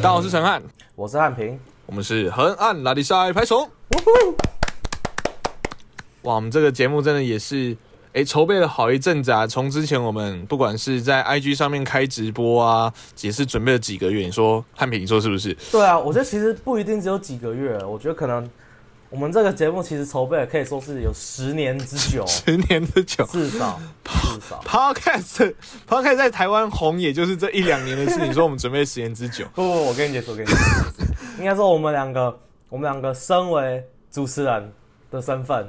大家好，我是陈汉，我是汉平。我们是横岸拉力赛拍手。哇，我们这个节目真的也是，哎，筹备了好一阵子啊。从之前我们不管是在 IG 上面开直播啊，也是准备了几个月。你说汉平，你说是不是？对啊，我觉得其实不一定只有几个月，我觉得可能我们这个节目其实筹备可以说是有十年之久，十年之久，至少 至少。Podcast Podcast 在台湾红，也就是这一两年的事。你说我们准备十年之久，不不，我跟你解释，我跟你解释，应该说我们两个，我们两个身为主持人的身份，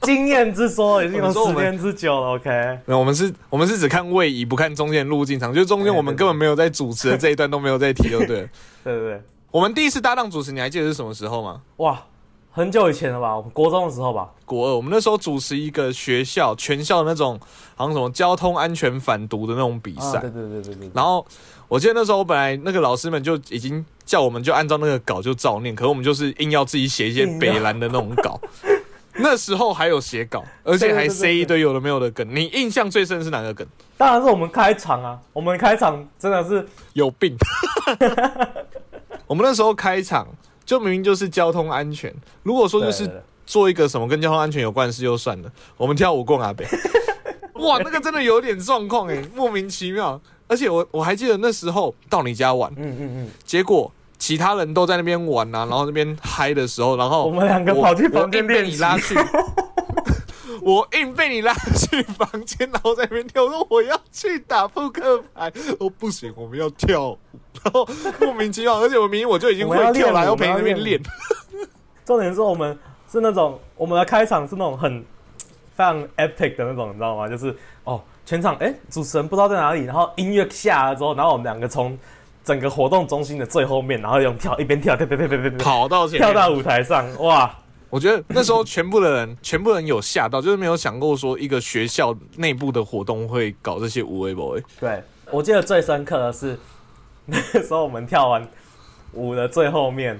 经验之说已经有十年之久了。OK，没有，我们是，我们是只看位移，不看中间路径长，就是中间我们根本没有在主持的这一段都没有在提，就对了。对对对，我们第一次搭档主持，你还记得是什么时候吗？哇，很久以前了吧？我们国中的时候吧。国二，我们那时候主持一个学校全校的那种，好像什么交通安全反毒的那种比赛。啊，对对对对对。然后我记得那时候我本来那个老师们就已经叫我们就按照那个稿就照念，可是我们就是硬要自己写一些北蓝的那种稿。那时候还有写稿，而且还塞一堆有的没有的梗。你印象最深是哪个梗？当然是我们开场啊，我们开场真的是有病！我们那时候开场就明明就是交通安全，如果说就是做一个什么跟交通安全有关的事就算了，我们跳舞过阿北，哇，那个真的有点状况哎，莫名其妙。而且我我还记得那时候到你家玩，嗯嗯嗯，结果其他人都在那边玩啊，然后那边嗨的时候，然后我们两个跑去房间被练你拉去，我硬被你拉去房间，然后在那边跳，我说我要去打扑克牌，哦不行，我们要跳舞，然后莫名其妙，而且我明明我就已经会跳了，还要我陪你那边练练，重点是我们是那种我们的开场是那种很非常 epic 的那种，你知道吗？就是哦，全场哎、主持人不知道在哪里，然后音乐下了之后，然后我们两个从整个活动中心的最后面，然后用跳一边跳跳跳跳跳跳跳跑到跳到舞台上，哇！我觉得那时候全部的人，全部人有吓到，就是没有想过说一个学校内部的活动会搞这些无为不为。对我记得最深刻的是那个时候我们跳完舞的最后面，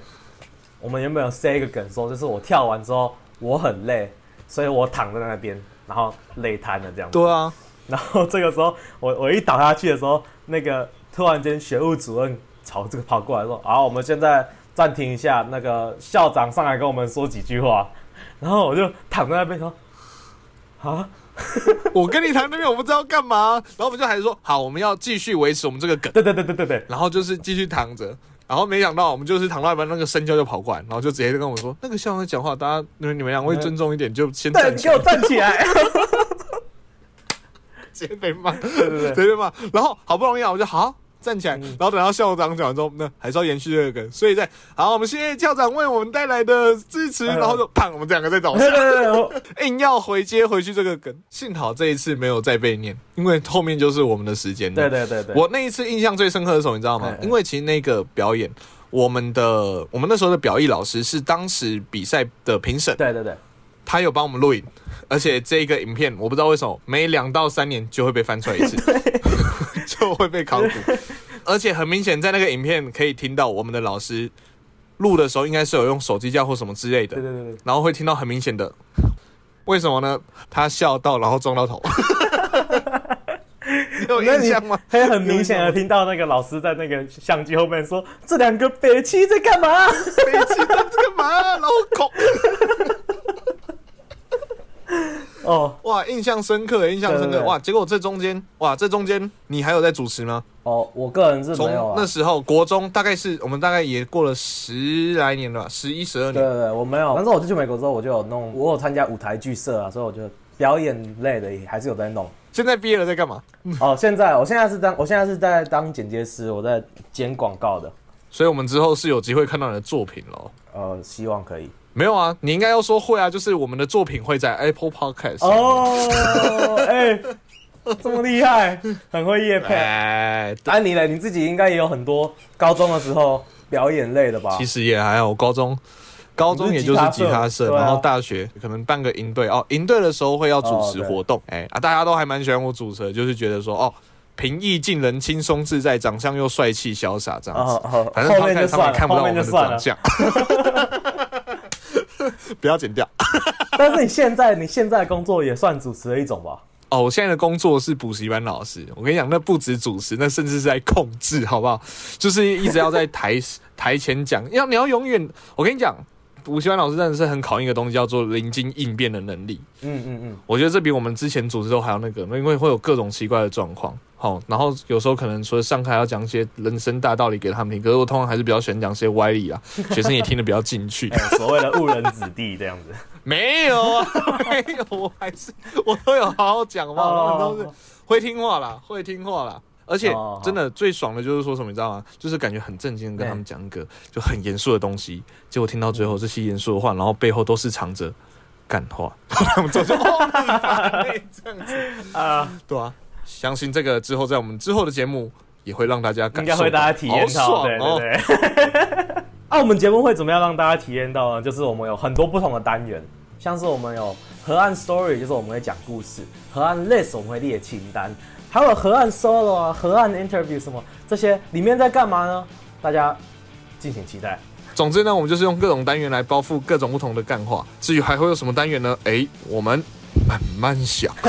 我们原本有塞一个梗说，就是我跳完之后我很累，所以我躺在那边，然后累瘫了这样子。对啊，然后这个时候，我我一倒下去的时候，那个突然间学务主任朝这个跑过来说：“好，我们现在暂停一下，那个校长上来跟我们说几句话。”然后我就躺在那边说：“啊，我跟你谈那边我不知道干嘛，然后我们就还是说好，我们要继续维持我们这个梗。对对对对对对，然后就是继续躺着，然后没想到我们就是躺到一半，那个生教就跑过来，然后就直接就跟我说，那个校长讲话，大家你们你们两位尊重一点，就先对，站起来你给我，站起来！直接被骂，对对对直接被骂。然后好不容易啊，我就好站起来，嗯。然后等到校长讲完之后，那还是要延续这个梗，所以在好，我们谢谢校长为我们带来的支持，然后就砰，我们这两个在倒对下，硬要回接回去这个梗，幸好这一次没有再被念，因为后面就是我们的时间了。对对对对，我那一次印象最深刻的时候，你知道吗？因为其实那个表演，我们的我们那时候的表艺老师是当时比赛的评审，对对对，他有帮我们录影，而且这个影片我不知道为什么每两到三年就会被翻出来一次，就会被考古，而且很明显在那个影片可以听到我们的老师录的时候应该是有用手机架或什么之类的对，对对对，然后会听到很明显的。为什么呢？他笑到，然后撞到头。有印象吗？可以很明显的听到那个老师在那个相机后面说：“这两个北七在干嘛北七在干嘛？然后口，？”哦哇，印象深刻，印象深刻。对对对哇，结果这中间，哇，这中间你还有在主持吗？哦，我个人是从没有啊那。时候国中，大概是我们大概也过了十来年了吧，十一、十二年。对对对，我没有。那时候我就去美国之后，我就有弄，我有参加舞台剧社啊，所以我就表演类的也还是有在弄。现在毕业了在干嘛？哦，现在我现在是当我现在是在当剪接师，我在剪广告的。所以我们之后是有机会看到你的作品咯。呃，希望可以。没有啊，你应该要说会啊，就是我们的作品会在 Apple Podcast。哦，哎、这么厉害，很会夜配。哎，安妮嘞，你自己应该也有很多高中的时候表演类的吧？其实也还好，高中高中也就是吉他社，然后大学可能办个营队哦，营队的时候会要主持活动，哎、啊，大家都还蛮喜欢我主持的，就是觉得说哦，平易近人、轻松自在，长相又帅气潇洒这样子。哦哦，反正后面 p 就上面算了，后看不到我们的长。相，不要剪掉。但是你现在你现在的工作也算主持的一种吧？哦，我现在的工作是补习班老师。我跟你讲，那不止主持，那甚至是在控制，好不好？就是一直要在台 台前讲，要你要永远。我跟你讲，补习班老师真的是很考验一个东西，叫做临机应变的能力。嗯嗯嗯，我觉得这比我们之前主持都还要那个，因为会有各种奇怪的状况。好，然后有时候可能说上课要讲一些人生大道理给他们听，可是我通常还是比较喜欢讲些歪理啊，学生也听得比较进去。所谓的误人子弟这样子，没有啊，没有，我还是我都有好好讲嘛，他们都是会听话啦，会听话啦。而且真的最爽的就是说什么，你知道吗？就是感觉很正经的，跟他们讲一个就很严肃的东西，结果听到最后这些严肃的话，然后背后都是藏着干话，他们就说哦，这样子啊，对啊。相信这个之后，在我们之后的节目也会让大家感应该会大家体验到，对对对。那 我们节目会怎么样让大家体验到呢？就是我们有很多不同的单元，像是我们有河岸 story，就是我们会讲故事；河岸 list，我们会列清单；还有河岸 solo 啊、河岸 interview 什么这些，里面在干嘛呢？大家敬请期待。总之呢，我们就是用各种单元来包覆各种不同的干话。至于还会有什么单元呢？哎，我们慢慢想。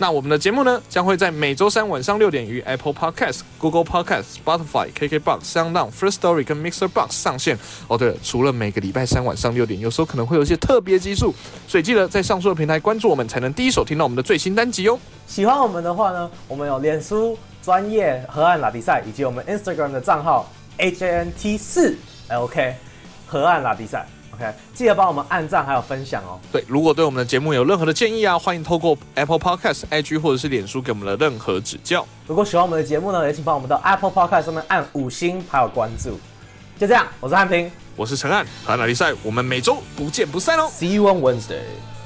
那我们的节目呢，将会在每周三晚上六点于 Apple Podcast、Google Podcast、Spotify、KKBox、SoundOn、First Story 跟 Mixer Box 上线。哦，对了，除了每个礼拜三晚上六点，有时候可能会有一些特别集数，所以记得在上述的平台关注我们，才能第一手听到我们的最新单集哦。喜欢我们的话呢，我们有脸书专业河岸拉比赛，以及我们 Instagram 的账号 HANT 四 LK 河岸拉比赛。OK，记得帮我们按赞还有分享哦。对，如果对我们的节目有任何的建议啊，欢迎透过 Apple Podcast、IG 或者是脸书给我们的任何指教。如果喜欢我们的节目呢，也请帮我们到 Apple Podcast 上面按五星还有关注。就这样，我是汉平，我是陈汉，河南比赛，我们每周不见不散哦。See you on Wednesday。